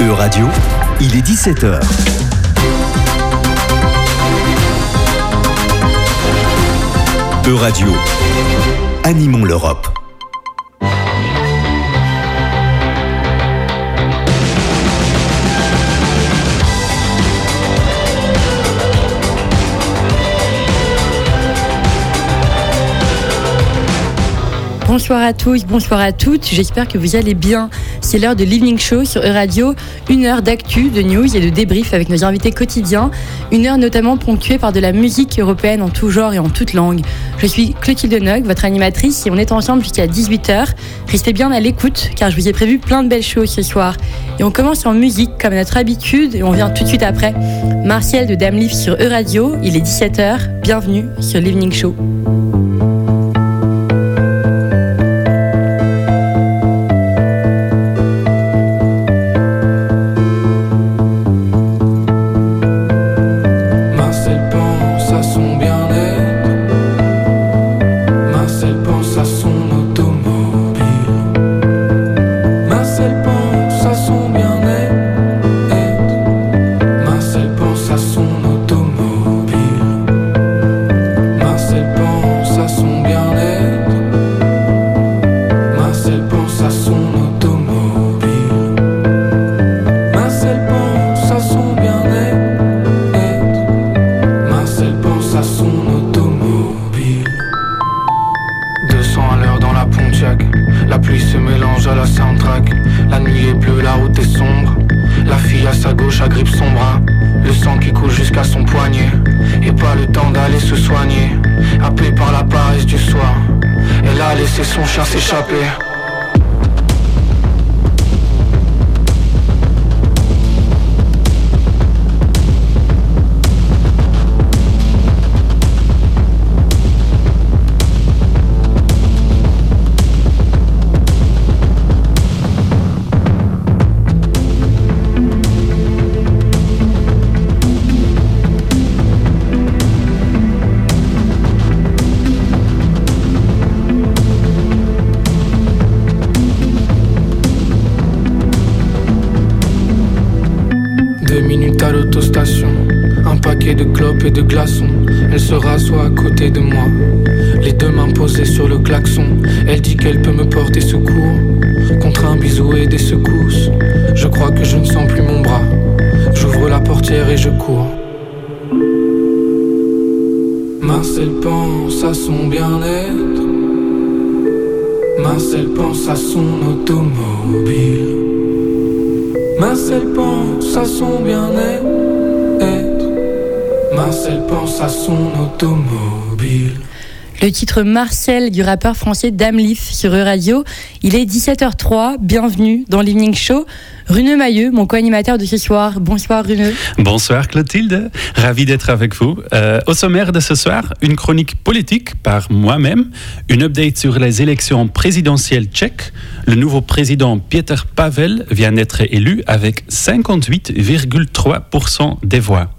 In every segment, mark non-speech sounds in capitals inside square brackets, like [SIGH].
E-Radio, il est 17h. E-Radio, animons l'Europe. Bonsoir à tous, bonsoir à toutes, j'espère que vous allez bien. C'est l'heure de l'Evening Show sur E-Radio, une heure d'actu, de news et de débrief avec nos invités quotidiens, une heure notamment ponctuée par de la musique européenne en tout genre et en toute langue. Je suis Clotilde Nog, votre animatrice, et on est ensemble jusqu'à 18h. Restez bien à l'écoute car je vous ai prévu plein de belles choses ce soir. Et on commence en musique comme notre habitude et on vient tout de suite après. Martial de Damlif sur E-Radio, il est 17h, bienvenue sur l'Evening Show. Le temps d'aller se soigner. Happée par la paresse du soir. Elle a laissé son chien s'échapper. De glaçons. Elle se rassoit à côté de moi, les deux mains posées sur le klaxon. Elle dit qu'elle peut me porter secours contre un bisou et des secousses. Je crois que je ne sens plus mon bras. J'ouvre la portière et je cours. Marcel pense à son bien-être. Marcel pense à son automobile. Marcel pense à son bien-être. Marcel pense à son automobile. Le titre Marcel du rappeur français Damlif sur E-Radio. Il est 17h03, bienvenue dans l'Evening Show. Rune Mailleux, mon co-animateur de ce soir. Bonsoir Rune. Bonsoir Clotilde, ravi d'être avec vous. Euh, au sommaire de ce soir, une chronique politique par moi-même, une update sur les élections présidentielles tchèques. Le nouveau président Pieter Pavel vient d'être élu avec 58,3% des voix.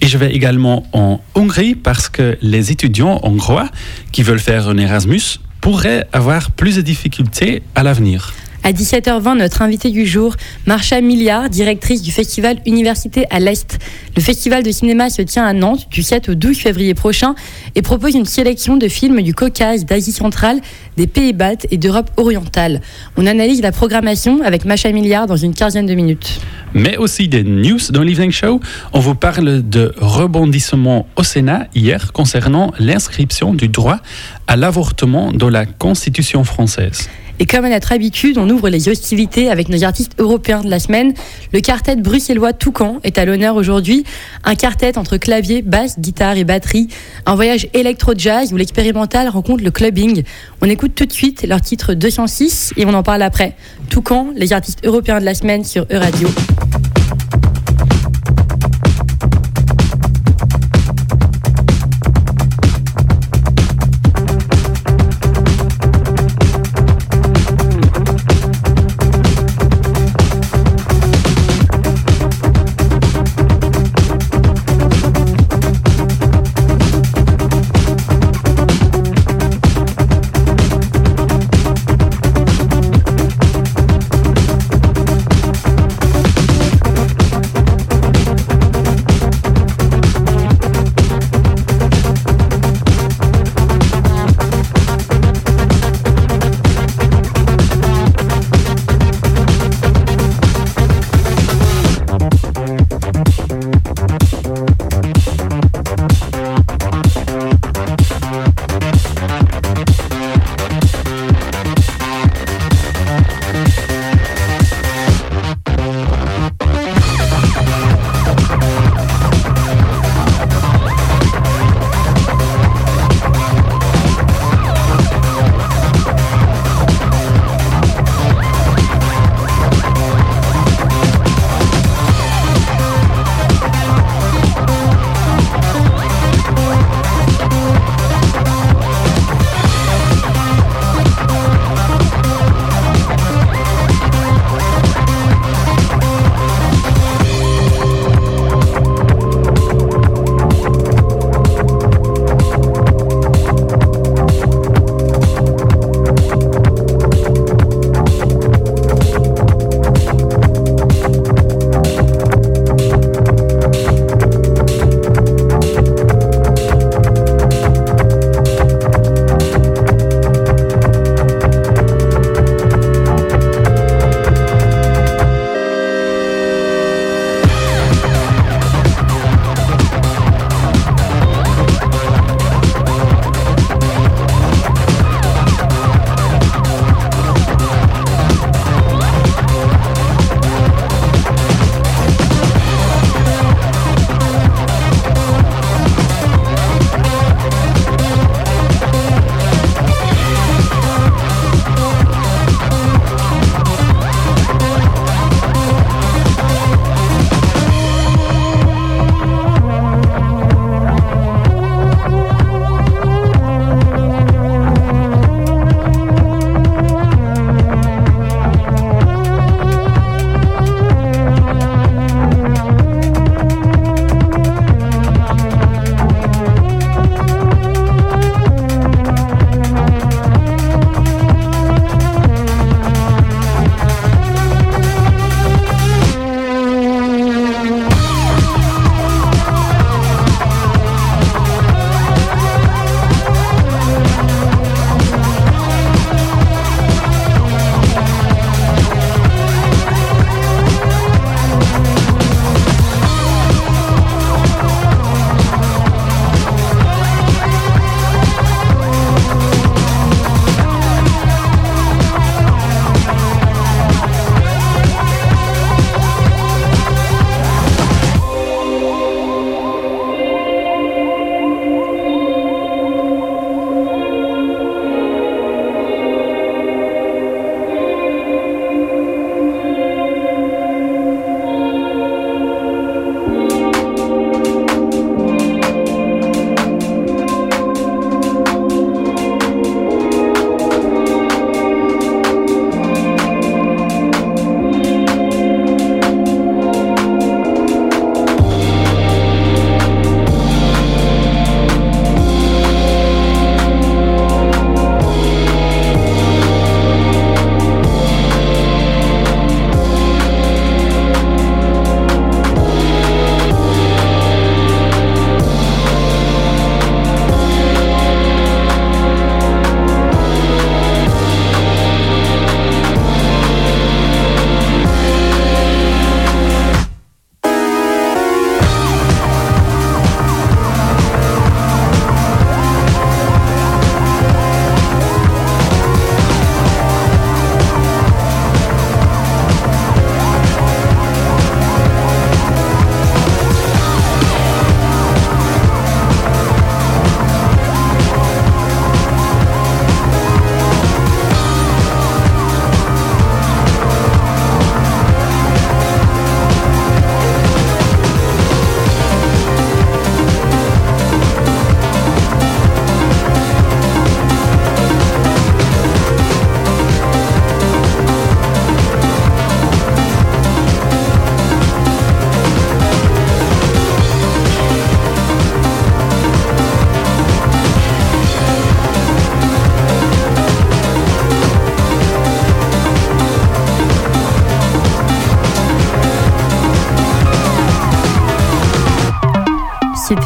Et je vais également en Hongrie parce que les étudiants hongrois qui veulent faire un Erasmus pourraient avoir plus de difficultés à l'avenir. À 17h20, notre invitée du jour, Marcha Milliard, directrice du festival Université à l'Est. Le festival de cinéma se tient à Nantes du 7 au 12 février prochain et propose une sélection de films du Caucase, d'Asie centrale, des Pays-Bas et d'Europe orientale. On analyse la programmation avec Macha Milliard dans une quinzaine de minutes. mais aussi des news dans l'Evening Show. On vous parle de rebondissement au Sénat hier concernant l'inscription du droit à l'avortement dans la Constitution française. Et comme à notre habitude, on ouvre les hostilités avec nos artistes européens de la semaine. Le quartet bruxellois Toucan est à l'honneur aujourd'hui. Un quartet entre clavier, basse, guitare et batterie. Un voyage électro-jazz où l'expérimental rencontre le clubbing. On écoute tout de suite leur titre 206 et on en parle après. Toucan, les artistes européens de la semaine sur E-Radio.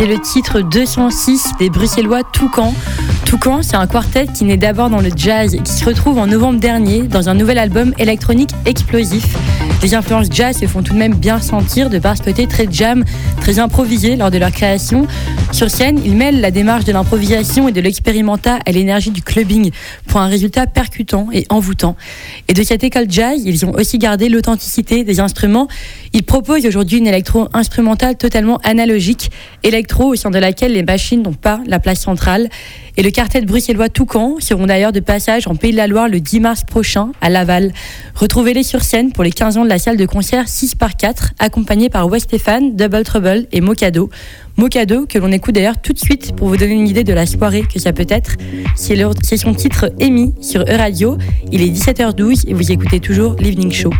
C'était le titre 206 des Bruxellois Toucan. Toucan, c'est un quartet qui naît d'abord dans le jazz et qui se retrouve en novembre dernier dans un nouvel album électronique explosif. Les influences jazz se font tout de même bien sentir de par ce côté très jam, très improvisé lors de leur création. Sur scène, ils mêlent la démarche de l'improvisation et de l'expérimenta à l'énergie du clubbing pour un résultat percutant et envoûtant. Et de cette école jazz, ils ont aussi gardé l'authenticité des instruments. Ils proposent aujourd'hui une électro instrumentale totalement analogique, électro au sein de laquelle les machines n'ont pas la place centrale. Et le quartet bruxellois Toucan seront d'ailleurs de passage en Pays de la Loire le 10 mars prochain à Laval. Retrouvez-les sur scène pour les 15 ans de la salle de concert 6 par 4, accompagnés par West Stéphane, Double Trouble et Mocado. Mocado, que l'on écoute d'ailleurs tout de suite pour vous donner une idée de la soirée que ça peut être. C'est son titre émis sur E-Radio. Il est 17h12 et vous écoutez toujours l'Evening Show.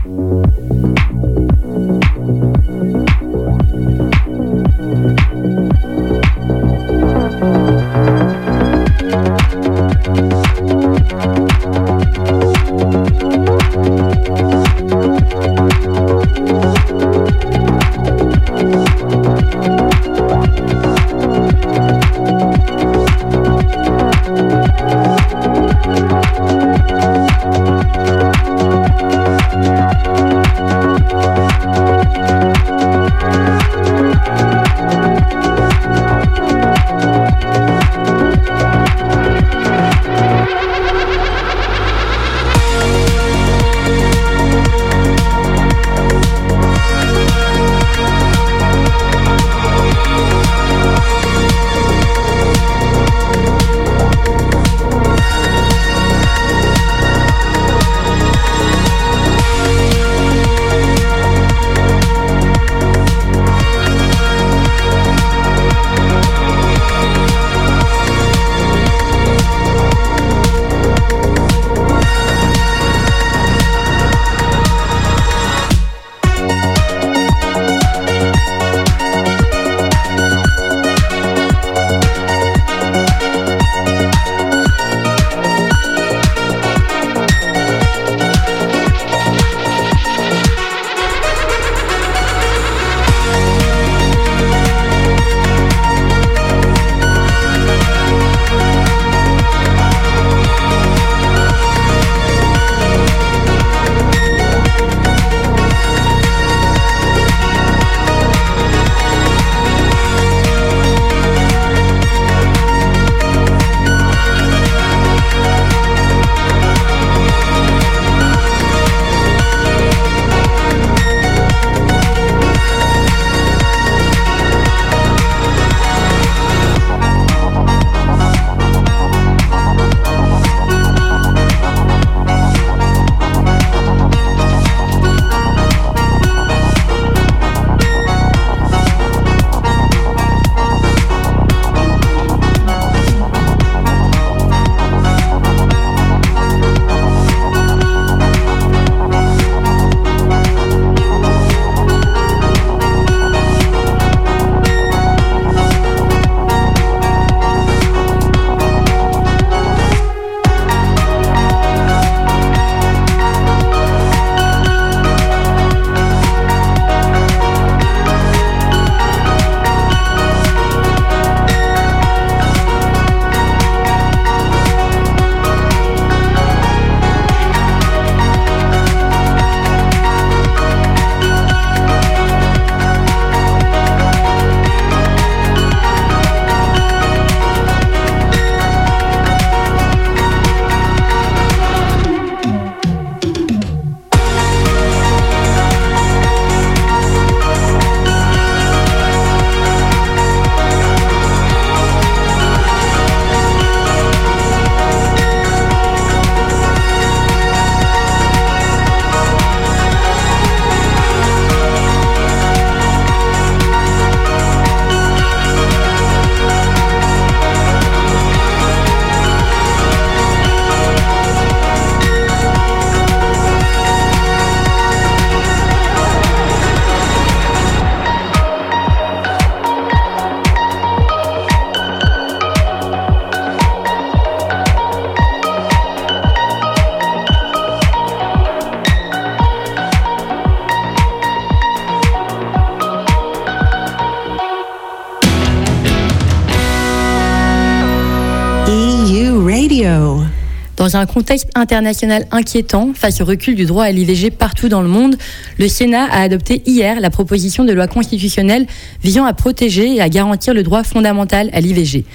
Dans un contexte international inquiétant, face au recul du droit à l'IVG partout dans le monde, le Sénat a adopté hier la proposition de loi constitutionnelle visant à protéger et à garantir le droit fondamental à l'IVG.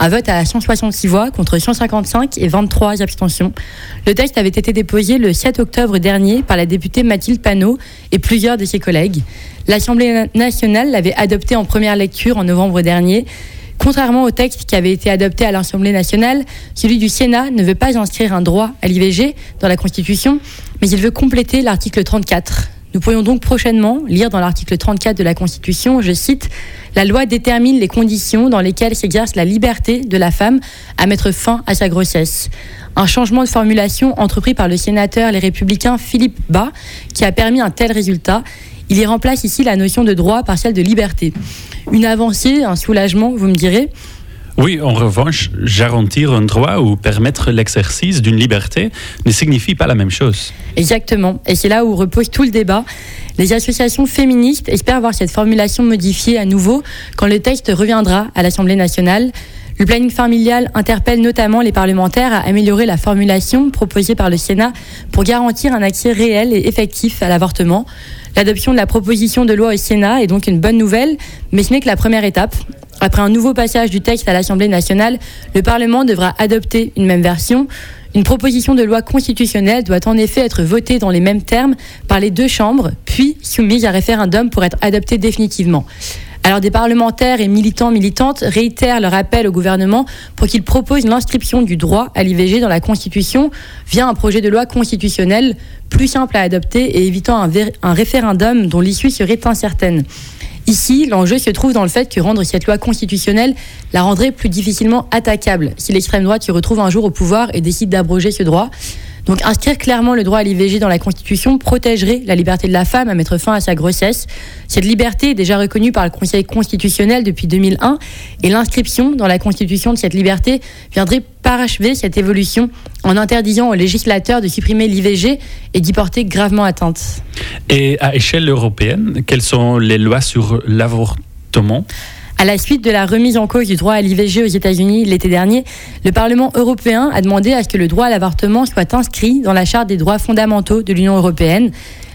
Un vote à 166 voix contre 155 et 23 abstentions. Le texte avait été déposé le 7 octobre dernier par la députée Mathilde Panot et plusieurs de ses collègues. L'Assemblée nationale l'avait adopté en première lecture en novembre dernier. Contrairement au texte qui avait été adopté à l'Assemblée nationale, celui du Sénat ne veut pas inscrire un droit à l'IVG dans la Constitution, mais il veut compléter l'article 34. Nous pourrions donc prochainement lire dans l'article 34 de la Constitution, je cite, La loi détermine les conditions dans lesquelles s'exerce la liberté de la femme à mettre fin à sa grossesse. Un changement de formulation entrepris par le sénateur Les Républicains Philippe Bas qui a permis un tel résultat. Il y remplace ici la notion de droit par celle de liberté. Une avancée, un soulagement, vous me direz oui, en revanche, garantir un droit ou permettre l'exercice d'une liberté ne signifie pas la même chose. Exactement. Et c'est là où repose tout le débat. Les associations féministes espèrent voir cette formulation modifiée à nouveau quand le texte reviendra à l'Assemblée nationale. Le planning familial interpelle notamment les parlementaires à améliorer la formulation proposée par le Sénat pour garantir un accès réel et effectif à l'avortement. L'adoption de la proposition de loi au Sénat est donc une bonne nouvelle, mais ce n'est que la première étape. Après un nouveau passage du texte à l'Assemblée nationale, le Parlement devra adopter une même version. Une proposition de loi constitutionnelle doit en effet être votée dans les mêmes termes par les deux chambres, puis soumise à référendum pour être adoptée définitivement. Alors des parlementaires et militants militantes réitèrent leur appel au gouvernement pour qu'il propose l'inscription du droit à l'IVG dans la Constitution via un projet de loi constitutionnel plus simple à adopter et évitant un, un référendum dont l'issue serait incertaine. Ici, l'enjeu se trouve dans le fait que rendre cette loi constitutionnelle la rendrait plus difficilement attaquable si l'extrême droite se retrouve un jour au pouvoir et décide d'abroger ce droit. Donc inscrire clairement le droit à l'IVG dans la Constitution protégerait la liberté de la femme à mettre fin à sa grossesse. Cette liberté est déjà reconnue par le Conseil constitutionnel depuis 2001 et l'inscription dans la Constitution de cette liberté viendrait parachever cette évolution en interdisant aux législateurs de supprimer l'IVG et d'y porter gravement atteinte. Et à échelle européenne, quelles sont les lois sur l'avortement? À la suite de la remise en cause du droit à l'IVG aux États-Unis l'été dernier, le Parlement européen a demandé à ce que le droit à l'avortement soit inscrit dans la Charte des droits fondamentaux de l'Union européenne.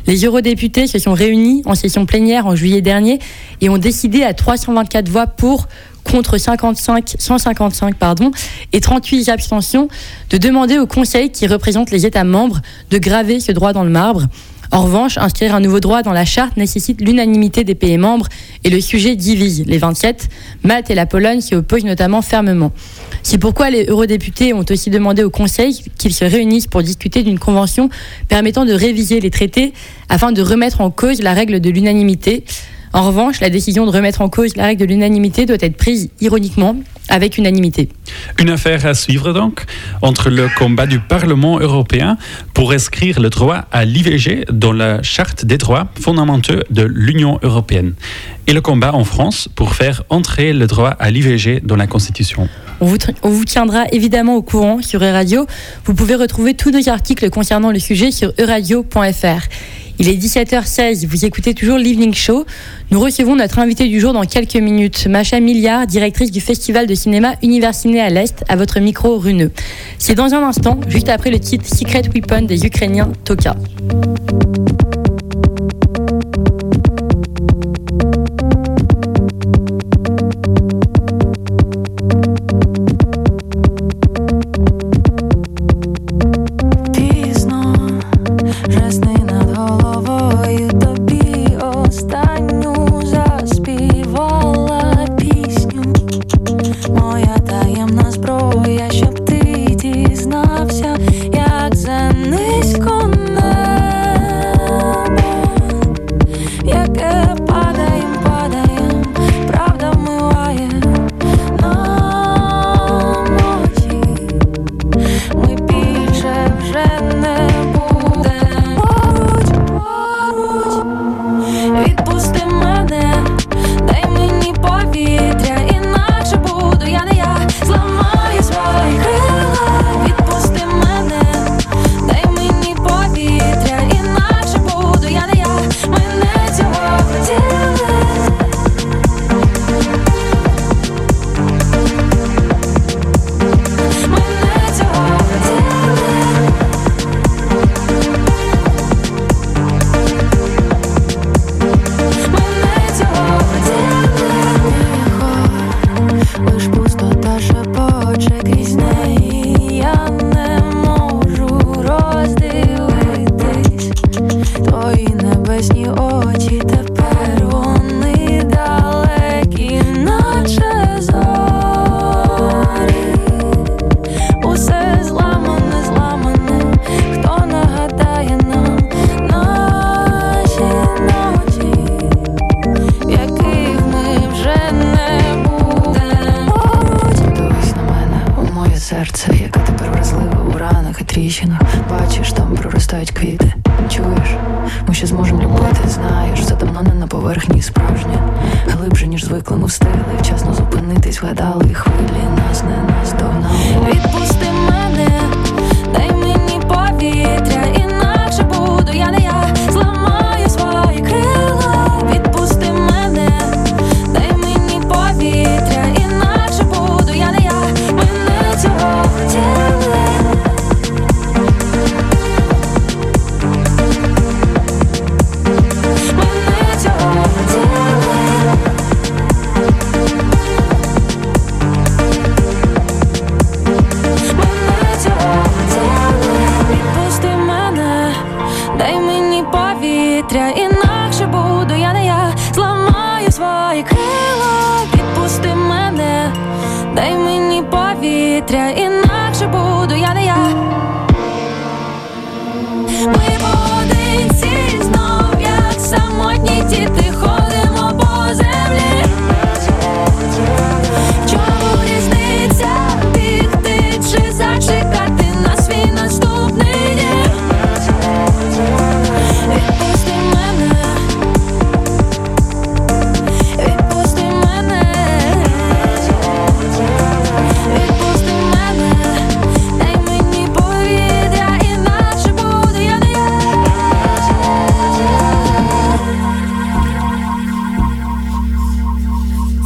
Les eurodéputés se sont réunis en session plénière en juillet dernier et ont décidé à 324 voix pour contre 55, 155 pardon, et 38 abstentions de demander au Conseil qui représente les États membres de graver ce droit dans le marbre. En revanche, inscrire un nouveau droit dans la charte nécessite l'unanimité des pays membres et le sujet divise les 27. Malte et la Pologne s'y opposent notamment fermement. C'est pourquoi les eurodéputés ont aussi demandé au Conseil qu'ils se réunissent pour discuter d'une convention permettant de réviser les traités afin de remettre en cause la règle de l'unanimité. En revanche, la décision de remettre en cause la règle de l'unanimité doit être prise ironiquement avec unanimité. Une affaire à suivre donc entre le combat du Parlement européen pour inscrire le droit à l'IVG dans la charte des droits fondamentaux de l'Union européenne et le combat en France pour faire entrer le droit à l'IVG dans la Constitution. On vous, on vous, tiendra évidemment au courant sur Euradio. Vous pouvez retrouver tous nos articles concernant le sujet sur euradio.fr. Il est 17h16, vous écoutez toujours l'Evening Show. Nous recevons notre invité du jour dans quelques minutes, Macha Milliard, directrice du Festival de cinéma Universiné à l'Est, à votre micro runeux. C'est dans un instant, juste après le titre Secret Weapon des Ukrainiens Toka.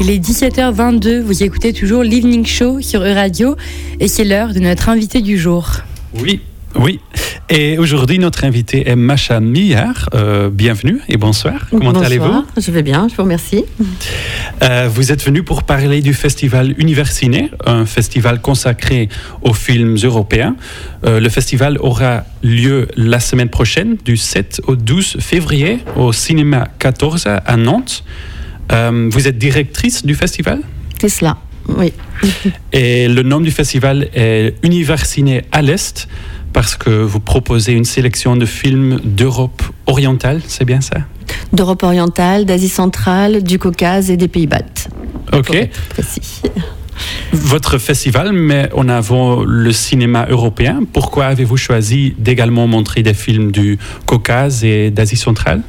Il est 17h22, vous écoutez toujours l'Evening Show sur E-Radio et c'est l'heure de notre invité du jour. Oui, oui. Et aujourd'hui, notre invité est Macha Millard. Euh, bienvenue et bonsoir. Comment Bonsoir, allez-vous? Je vais bien, je vous remercie. Euh, Vous êtes venu pour parler du festival Universiné, un festival consacré aux films européens. Euh, le festival aura lieu la semaine prochaine, du 7 au 12 février, au Cinéma 14 à Nantes. Euh, vous êtes directrice du festival? C'est cela, oui. [LAUGHS] et le nom du festival est Universiné à l'Est parce que vous proposez une sélection de films d'Europe orientale, c'est bien ça? D'Europe orientale, d'Asie centrale, du Caucase et des pays baltes. Ok. [LAUGHS] Votre festival met en avant le cinéma européen. Pourquoi avez-vous choisi d'également montrer des films du Caucase et d'Asie centrale?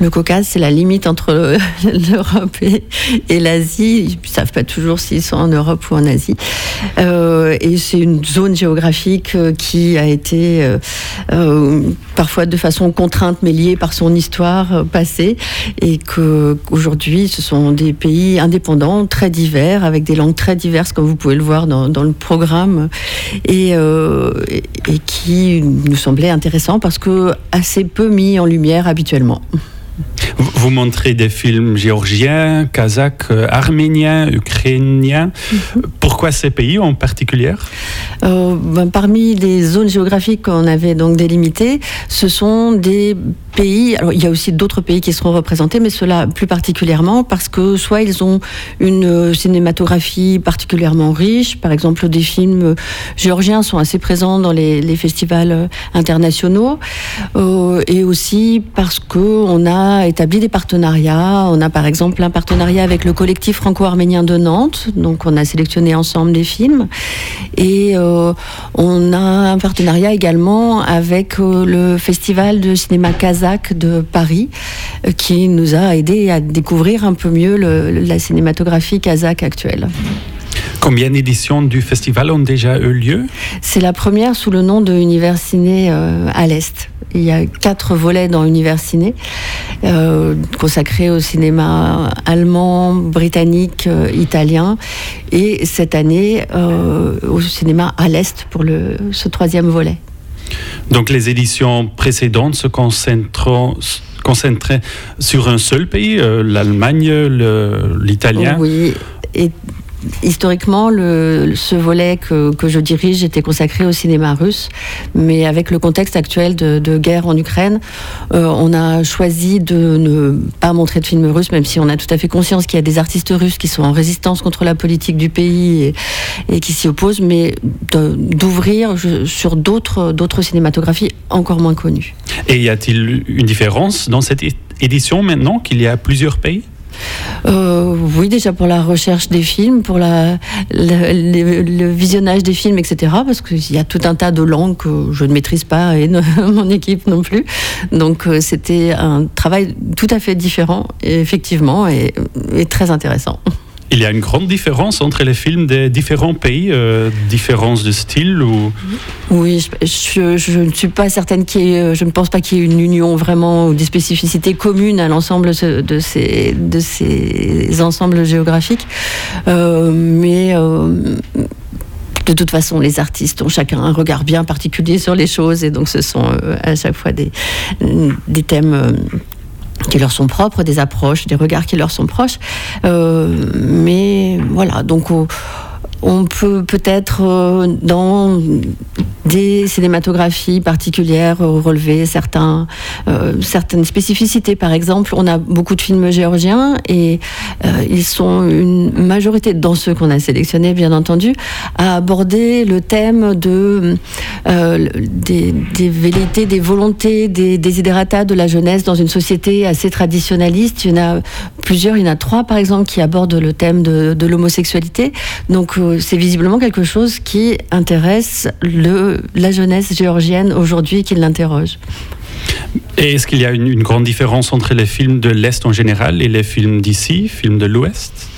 Le Caucase, c'est la limite entre le- [LAUGHS] l'Europe et, l'Asie. Ils ne savent pas toujours s'ils sont en Europe ou en Asie. Euh, et c'est une zone géographique euh, qui a été euh, parfois de façon contrainte, mais liée par son histoire passée. Et qu'aujourd'hui, ce sont des pays indépendants, très divers, avec des langues très diverses, comme vous pouvez le voir dans, le programme. Et qui nous semblait intéressant parce que assez peu mis en lumière habituellement. Vous montrez des films géorgiens, kazakhs, euh, arméniens, ukrainiens. Pourquoi ces pays en particulier? Euh, ben, parmi les zones géographiques qu'on avait donc délimitées, ce sont des Alors, il y a aussi d'autres pays qui seront représentés, mais ceux-là plus particulièrement parce que soit ils ont une euh, cinématographie particulièrement riche, par exemple, des films euh, géorgiens sont assez présents dans les, festivals euh, internationaux, et aussi parce que on a établi des partenariats. On a par exemple un partenariat avec le collectif franco-arménien de Nantes, donc on a sélectionné ensemble des films. Et on a un partenariat également avec le festival de cinéma de Paris, euh, qui nous a aidé à découvrir un peu mieux le- la cinématographie kazakh actuelle. Combien d'éditions du festival ont déjà eu lieu? C'est la première sous le nom de Univers Ciné euh, à l'Est. Il y a quatre volets dans Univers Ciné, euh, consacrés au cinéma allemand, britannique, euh, italien, et cette année euh, au cinéma à l'Est pour le, ce troisième volet. Donc les éditions précédentes se concentrant- concentraient sur un seul pays, euh, l'Allemagne, le- l'italien. Historiquement, ce volet que, que, je dirige était consacré au cinéma russe, mais avec le contexte actuel de, guerre en Ukraine, euh, on a choisi de ne pas montrer de films russes, même si on a tout à fait conscience qu'il y a des artistes russes qui sont en résistance contre la politique du pays et, qui s'y opposent, mais d'ouvrir sur d'autres cinématographies encore moins connues. Et y a-t-il une différence dans cette édition maintenant qu'il y a plusieurs pays? Euh, oui, déjà pour la recherche des films, pour le, visionnage des films, etc. Parce qu'il y a tout un tas de langues que je ne maîtrise pas et [LAUGHS] mon équipe non plus. Donc euh, c'était un travail tout à fait différent, effectivement, et très intéressant. Il y a une grande différence entre les films des différents pays, euh, différence de style ou... Oui, je, ne suis pas certaine qu'il y ait, je ne pense pas qu'il y ait une union vraiment ou des spécificités communes à l'ensemble de ces, de ces ensembles géographiques. Euh, mais euh, de toute façon, les artistes ont chacun un regard bien particulier sur les choses et donc ce sont euh, à chaque fois des, des thèmes euh, qui leur sont propres, des approches, des regards qui leur sont proches. Euh, mais voilà, donc on, peut peut-être euh, dans des cinématographies particulières relever certains, euh, certaines spécificités. Par exemple, on a beaucoup de films géorgiens et euh, ils sont une majorité dans ceux qu'on a sélectionnés, bien entendu, à aborder le thème de, euh, des, des, velléités, des volontés, des desiderata de la jeunesse dans une société assez traditionnaliste. Il y en a plusieurs, il y en a trois par exemple qui abordent le thème de, de l'homosexualité. Donc c'est visiblement quelque chose qui intéresse la jeunesse géorgienne aujourd'hui qui l'interroge. Et est-ce qu'il y a une, grande différence entre les films de l'Est en général et les films d'ici, films de l'Ouest?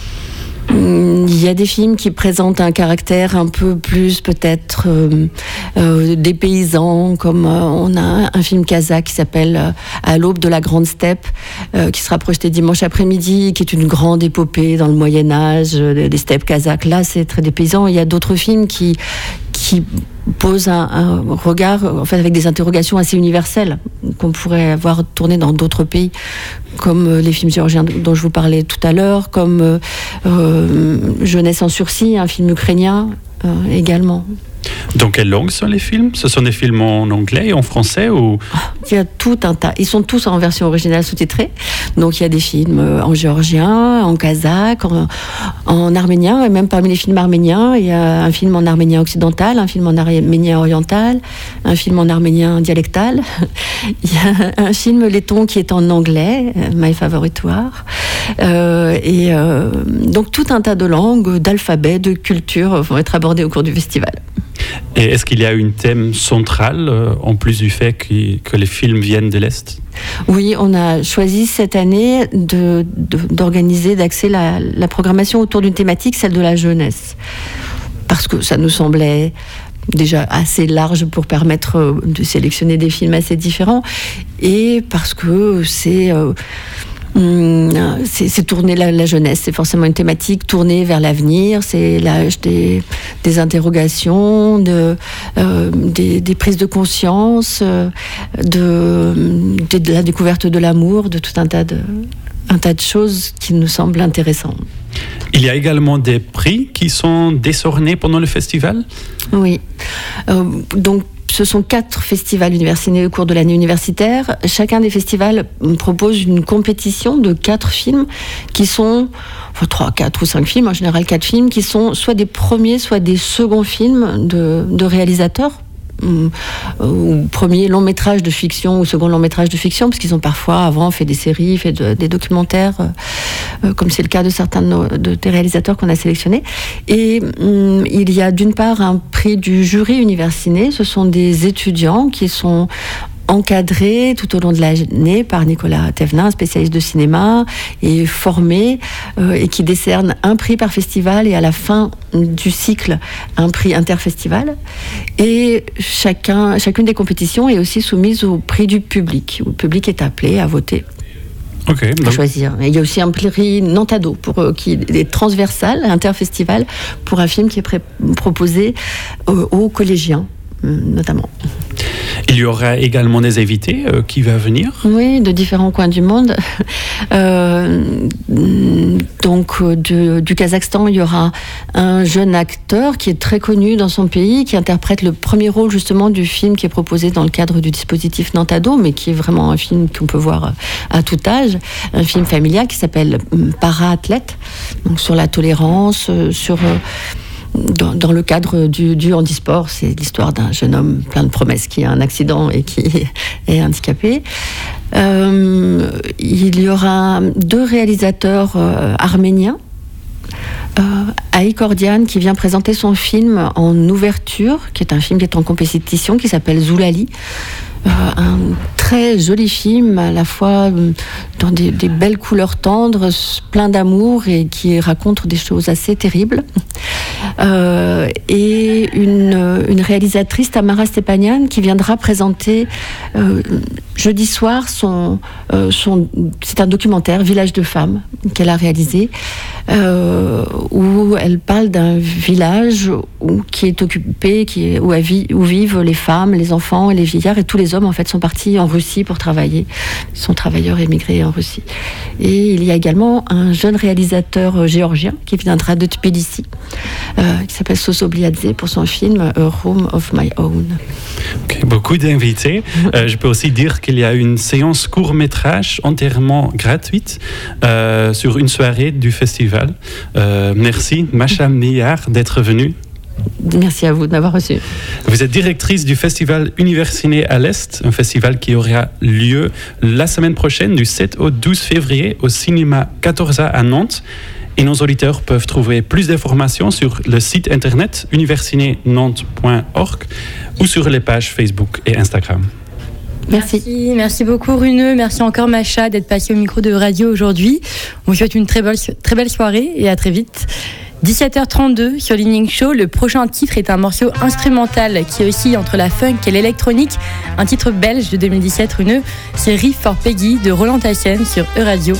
Il y a des films qui présentent un caractère un peu plus peut-être euh, euh, des paysans, comme euh, on a un film kazakh qui s'appelle euh, À l'aube de la grande steppe, qui sera projeté dimanche après-midi, qui est une grande épopée dans le Moyen Âge, des steppes kazakhs. Là, c'est très des paysans. Il y a d'autres films qui qui pose un, regard, en fait, avec des interrogations assez universelles qu'on pourrait avoir tourné dans d'autres pays, comme les films géorgiens dont je vous parlais tout à l'heure, comme euh, Jeunesse en sursis, un film ukrainien euh, également. Dans quelle langue sont les films? Ce sont des films en anglais, en français ou? Il y a tout un tas. Ils sont tous en version originale sous-titrée. Donc il y a des films en géorgien, en kazakh, en, en, arménien, et même parmi les films arméniens, il y a un film en arménien occidental, un film en arménien oriental, un film en arménien dialectal. [LAUGHS] il y a un film letton qui est en anglais, My Favorite. Euh, et euh, donc tout un tas de langues, d'alphabets, de cultures vont être abordés au cours du festival. Et est-ce qu'il y a une thème centrale, euh, en plus du fait que, les films viennent de l'Est? Oui, on a choisi cette année d'organiser, d'axer la, la, programmation autour d'une thématique, celle de la jeunesse. Parce que ça nous semblait déjà assez large pour permettre euh, de sélectionner des films assez différents et parce que c'est... Euh, c'est tourner la, la jeunesse, c'est forcément une thématique tournée vers l'avenir, c'est l'âge des, des, interrogations, de, euh, des, des, prises de conscience, euh, de, de, de, la découverte de l'amour, de tout un tas de, un tas de choses qui nous semblent intéressantes. Il y a également des prix qui sont décernés pendant le festival? Oui. Euh, donc, ce sont quatre festivals universitaires au cours de l'année universitaire. Chacun des festivals propose une compétition de quatre films qui sont, trois, quatre ou cinq films, en général quatre films, qui sont soit des premiers, soit des seconds films de, de réalisateurs ou premier long métrage de fiction ou second long métrage de fiction, parce qu'ils ont parfois avant fait des séries, fait de, des documentaires, euh, comme c'est le cas de certains de, des réalisateurs qu'on a sélectionnés. Et hum, il y a d'une part un prix du jury universiné, ce sont des étudiants qui sont encadré tout au long de l'année par Nicolas Thévenin, spécialiste de cinéma, et formé euh, et qui décerne un prix par festival et à la fin du cycle un prix interfestival. Et chacun, chacune des compétitions est aussi soumise au prix du public. Où le public est appelé à voter. Okay, à choisir. Et il y a aussi un prix Nantado pour, euh, qui est transversal, interfestival, pour un film qui est proposé euh, aux collégiens, notamment. Il y aura également des invités euh, qui vont venir. Oui, de différents coins du monde. [LAUGHS] Euh, donc, euh, du Kazakhstan, il y aura un jeune acteur qui est très connu dans son pays, qui interprète le premier rôle justement du film qui est proposé dans le cadre du dispositif Nantado, mais qui est vraiment un film qu'on peut voir à tout âge, un film familial qui s'appelle hum, Para-athlète, donc sur la tolérance, sur dans, le cadre du, du handisport, c'est l'histoire d'un jeune homme plein de promesses qui a un accident et qui [LAUGHS] est handicapé. Euh, il y aura deux réalisateurs euh, arméniens. Euh, qui vient présenter son film en ouverture, qui est un film qui est en compétition, qui s'appelle Zoulali. Euh, un très joli film, à la fois euh, dans des, belles couleurs tendres, plein d'amour et qui raconte des choses assez terribles. Euh, et une, réalisatrice, Tamara Stepanian, qui viendra présenter jeudi soir son, son c'est un documentaire Village de femmes qu'elle a réalisé où elle parle d'un village où, qui est occupé qui où, vit- où vivent les femmes les enfants et les vieillards et tous les hommes en fait sont partis en Russie pour travailler ils sont travailleurs émigrés en Russie et il y a également un jeune réalisateur euh, géorgien qui viendra de Tbilissi euh, qui s'appelle Soso Bliadze pour son film A Room of My Own beaucoup d'invités. [LAUGHS] Euh, je peux aussi dire qu'il y a une séance court-métrage entièrement gratuite euh, sur une soirée du festival. Euh, merci, Macha Millard, d'être venue. Merci à vous de m'avoir reçu Vous êtes directrice du festival Universiné à l'Est, un festival qui aura lieu la semaine prochaine, du 7 au 12 février, au cinéma 14A à Nantes. Et nos auditeurs peuvent trouver plus d'informations sur le site internet universinénantes.org ou sur les pages Facebook et Instagram. merci. Merci, merci beaucoup Runeux, merci encore Macha d'être passé au micro de radio aujourd'hui. On vous souhaite une très belle, très belle soirée et à très vite. 17h32 sur l'Evening Show, le prochain titre est un morceau instrumental qui oscille entre la funk et l'électronique, un titre belge de 2017 Runeux, c'est Riff for Peggy de Roland Tassen sur E-Radio.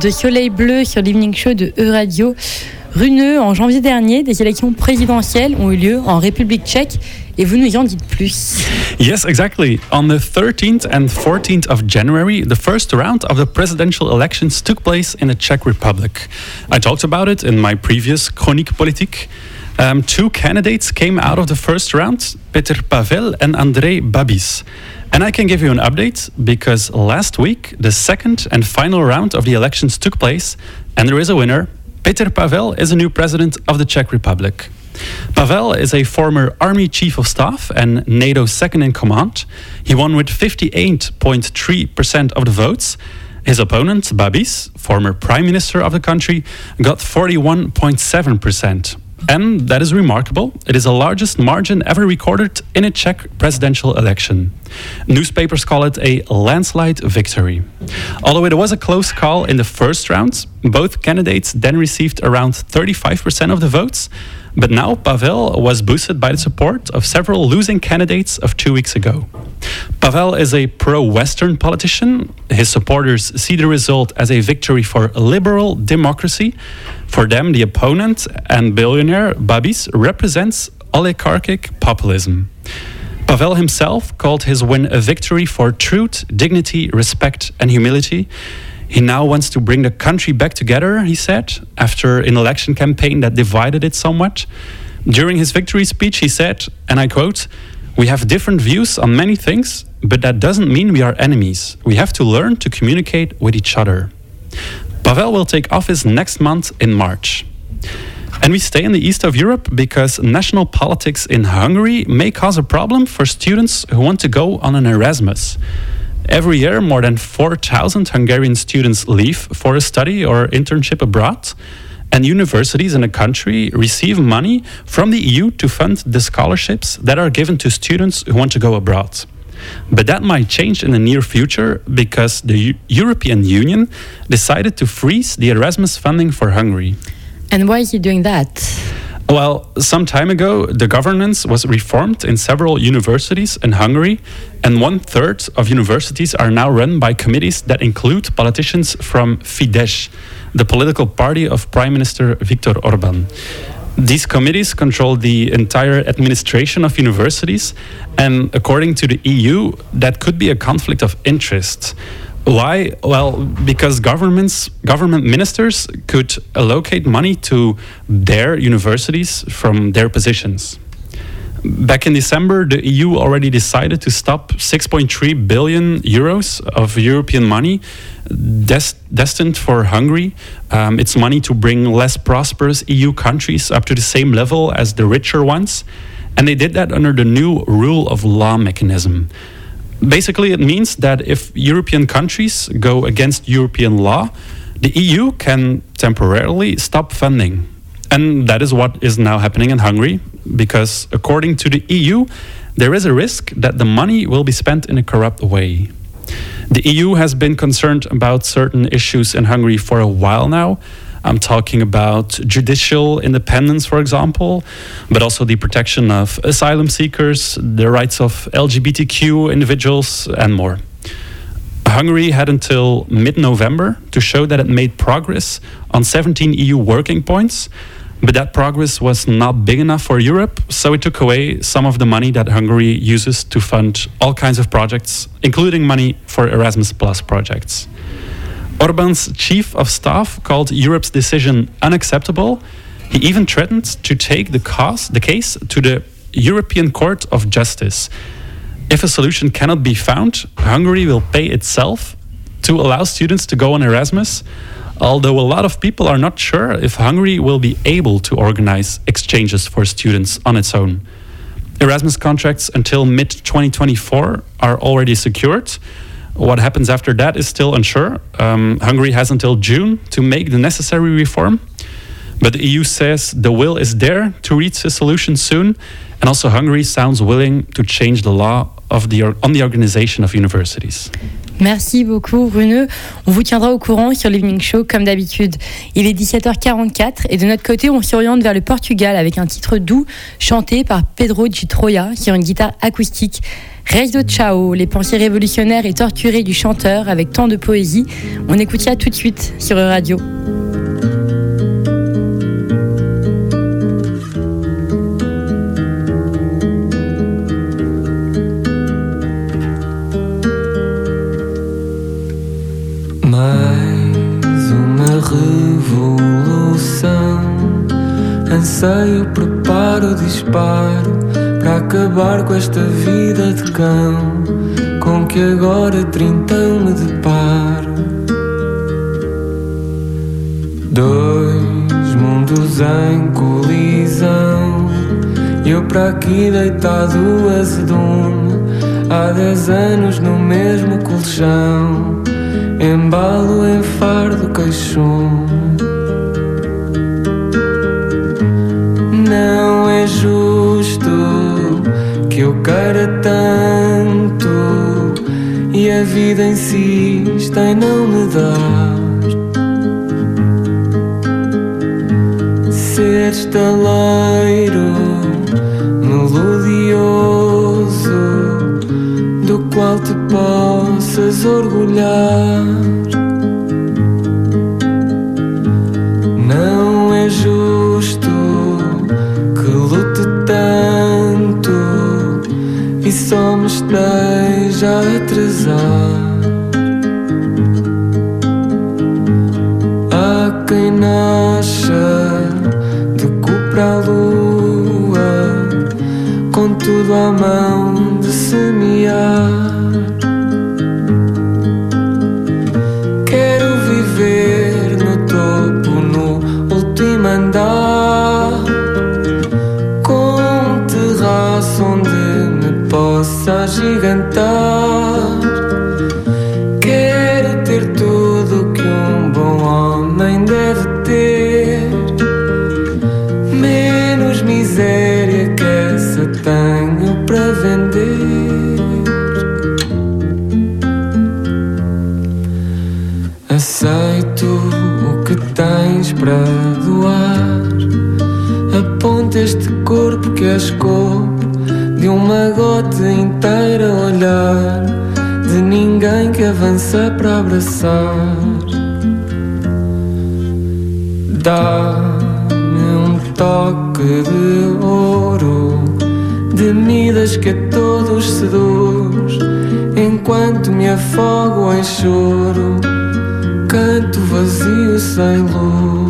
De Soleil Bleu sur l'Evening Show de E-Radio. Runeux, en janvier dernier, des élections présidentielles ont eu lieu en République tchèque et vous nous en dites plus. Yes, exactly. On the 13th and 14th of January, the first round of the presidential elections took place in the Czech Republic. I talked about it in my previous Chronique Politique. Um, two candidates came out of the first round, Peter Pavel and Andrei Babis. And I can give you an update because last week, the second and final round of the elections took place, and there is a winner. Peter Pavel is a new president of the Czech Republic. Pavel is a former army chief of staff and NATO second in command. He won with 58.3% of the votes. His opponent, Babis, former prime minister of the country, got 41.7%. And that is remarkable. It is the largest margin ever recorded in a Czech presidential election. Newspapers call it a landslide victory. Although it was a close call in the first round, both candidates then received around 35% of the votes. But now Pavel was boosted by the support of several losing candidates of two weeks ago. Pavel is a pro Western politician. His supporters see the result as a victory for liberal democracy. For them, the opponent and billionaire Babis represents oligarchic populism. Pavel himself called his win a victory for truth, dignity, respect, and humility. He now wants to bring the country back together, he said, after an election campaign that divided it somewhat. During his victory speech, he said, and I quote, We have different views on many things, but that doesn't mean we are enemies. We have to learn to communicate with each other. Pavel will take office next month in March. And we stay in the east of Europe because national politics in Hungary may cause a problem for students who want to go on an Erasmus. Every year, more than 4,000 Hungarian students leave for a study or internship abroad. And universities in the country receive money from the EU to fund the scholarships that are given to students who want to go abroad. But that might change in the near future because the U European Union decided to freeze the Erasmus funding for Hungary. And why is he doing that? Well, some time ago, the governance was reformed in several universities in Hungary, and one third of universities are now run by committees that include politicians from Fidesz, the political party of Prime Minister Viktor Orban. These committees control the entire administration of universities, and according to the EU, that could be a conflict of interest. Why? Well, because governments, government ministers could allocate money to their universities from their positions. Back in December, the EU already decided to stop 6.3 billion euros of European money des destined for Hungary. Um, it's money to bring less prosperous EU countries up to the same level as the richer ones. And they did that under the new rule of law mechanism. Basically, it means that if European countries go against European law, the EU can temporarily stop funding. And that is what is now happening in Hungary, because according to the EU, there is a risk that the money will be spent in a corrupt way. The EU has been concerned about certain issues in Hungary for a while now. I'm talking about judicial independence, for example, but also the protection of asylum seekers, the rights of LGBTQ individuals, and more. Hungary had until mid November to show that it made progress on 17 EU working points, but that progress was not big enough for Europe, so it took away some of the money that Hungary uses to fund all kinds of projects, including money for Erasmus Plus projects. Orban's chief of staff called Europe's decision unacceptable. He even threatened to take the, cause, the case to the European Court of Justice. If a solution cannot be found, Hungary will pay itself to allow students to go on Erasmus, although a lot of people are not sure if Hungary will be able to organize exchanges for students on its own. Erasmus contracts until mid 2024 are already secured. What happens after that is still unsure. Um, Hungary has until June to make the necessary reform. But the EU says the will is there to reach a solution soon. And also, Hungary sounds willing to change the law of the, on the organization of universities. Merci beaucoup, Runeux. On vous tiendra au courant sur l'Evening Show, comme d'habitude. Il est 17h44 et de notre côté, on s'oriente vers le Portugal avec un titre doux chanté par Pedro de Troia sur une guitare acoustique. Reis Chao, les pensées révolutionnaires et torturées du chanteur avec tant de poésie. On écoute ça tout de suite sur Radio. Revolução. Anseio, preparo, disparo Para acabar com esta vida de cão Com que agora trintão me deparo. Dois mundos em colisão. Eu para aqui deitado azedume Há dez anos no mesmo colchão Embalo em fardo queixume Não é justo que eu queira tanto E a vida insiste em não me dar. Ser estaleiro melodioso do qual te possas orgulhar. Não é justo que lute tanto e só me esteja a atrasar. Há quem nasça de cu para a lua, com tudo à mão de semear. Possa agigantar. Quero ter tudo que um bom homem deve ter, menos miséria que essa tenho para vender. Aceito o que tens para doar. Aponta este corpo que é escopo de uma gota inteira a olhar, de ninguém que avança para abraçar. Dá-me um toque de ouro, de midas que a todos seduz, enquanto me afogo em choro canto vazio sem luz.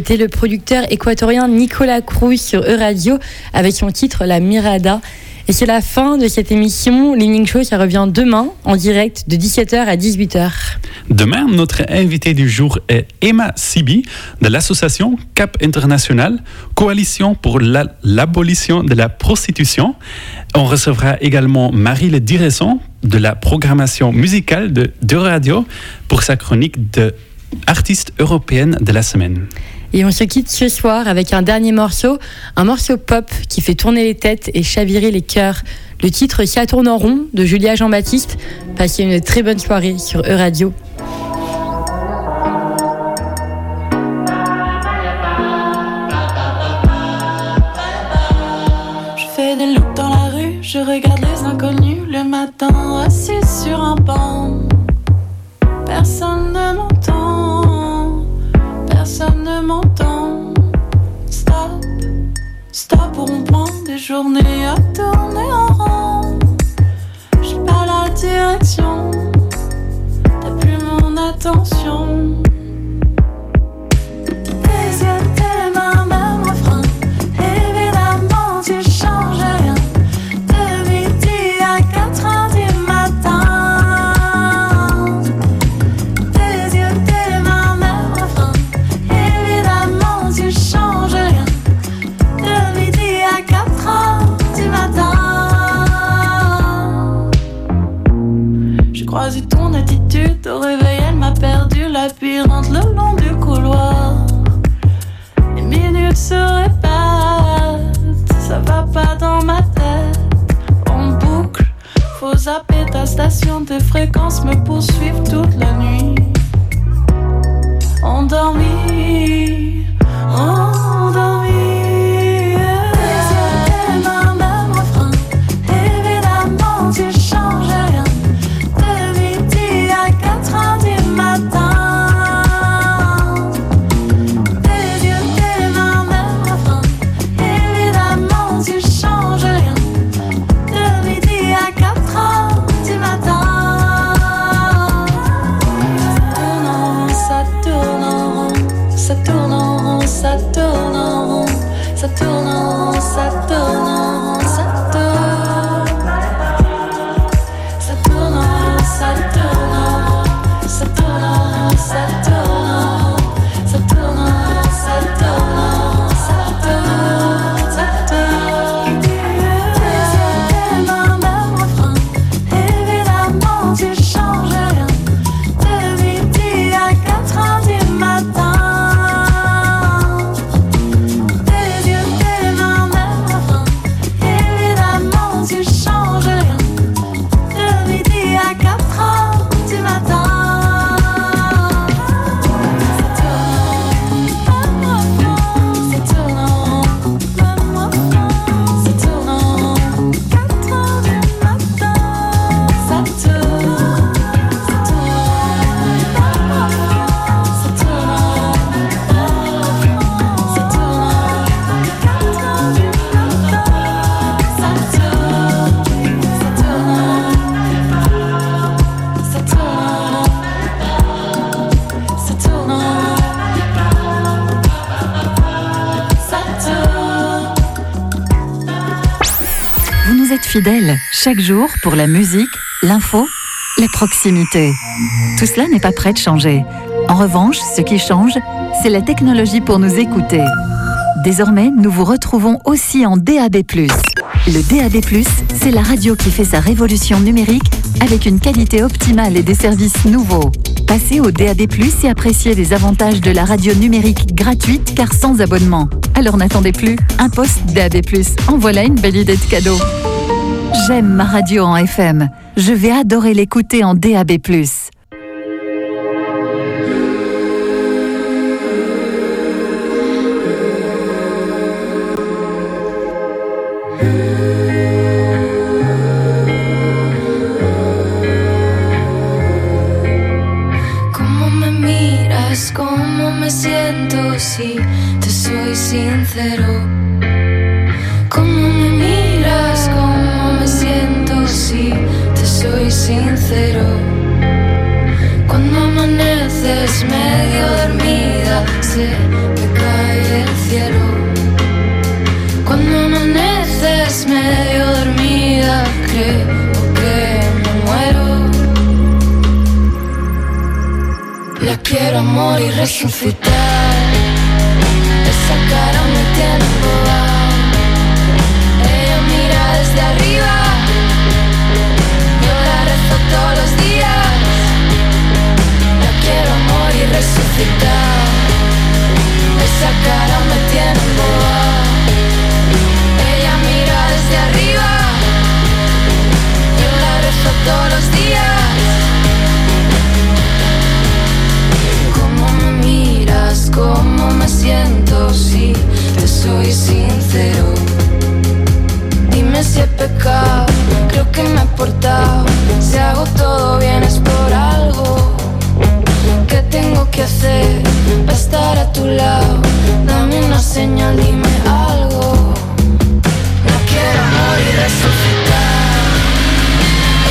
C'était le producteur équatorien Nicolas Cruz sur E-Radio avec son titre La Mirada. Et c'est la fin de cette émission. L'Evening Show, ça revient demain en direct de 17h à 18h. Demain, notre invité du jour est Emma Sibi de l'association CAP International, Coalition pour l'abolition de la prostitution. On recevra également Marie Le Diresson de la programmation musicale de, de radio pour sa chronique de artiste européenne de la semaine. Et on se quitte ce soir avec un dernier morceau, un morceau pop qui fait tourner les têtes et chavirer les cœurs. Le titre Ça tourne en rond de Julia Jean-Baptiste. Passez une très bonne soirée sur E-Radio. Je fais des looks dans la rue, je regarde les inconnus le matin assis sur un banc. Stop pour on prend des journées à tourner en rond. J'ai pas la direction, t'as plus mon attention. Chaque jour pour la musique, l'info, la proximité. Tout cela n'est pas prêt de changer. En revanche, ce qui change, c'est la technologie pour nous écouter. Désormais, nous vous retrouvons aussi en DAB+. Le DAB+, c'est la radio qui fait sa révolution numérique avec une qualité optimale et des services nouveaux. Passez au DAB+, et appréciez les avantages de la radio numérique gratuite car sans abonnement. Alors n'attendez plus, un poste DAB+. En voilà une belle idée de cadeau. J'aime ma radio en FM. Je vais adorer l'écouter en DAB+. Amor y resucitar. Esa cara me tiene embobado. Ella mira desde arriba. Yo la rezo todos los días. La quiero amor y resucitar. Esa cara me tiene embobado. siento si te soy sincero. Dime si he pecado, creo que me he portado. Si hago todo bien es por algo. ¿Qué tengo que hacer para estar a tu lado? Dame una señal, dime algo. No quiero morir resucitar.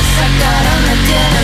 Esa cara me tiene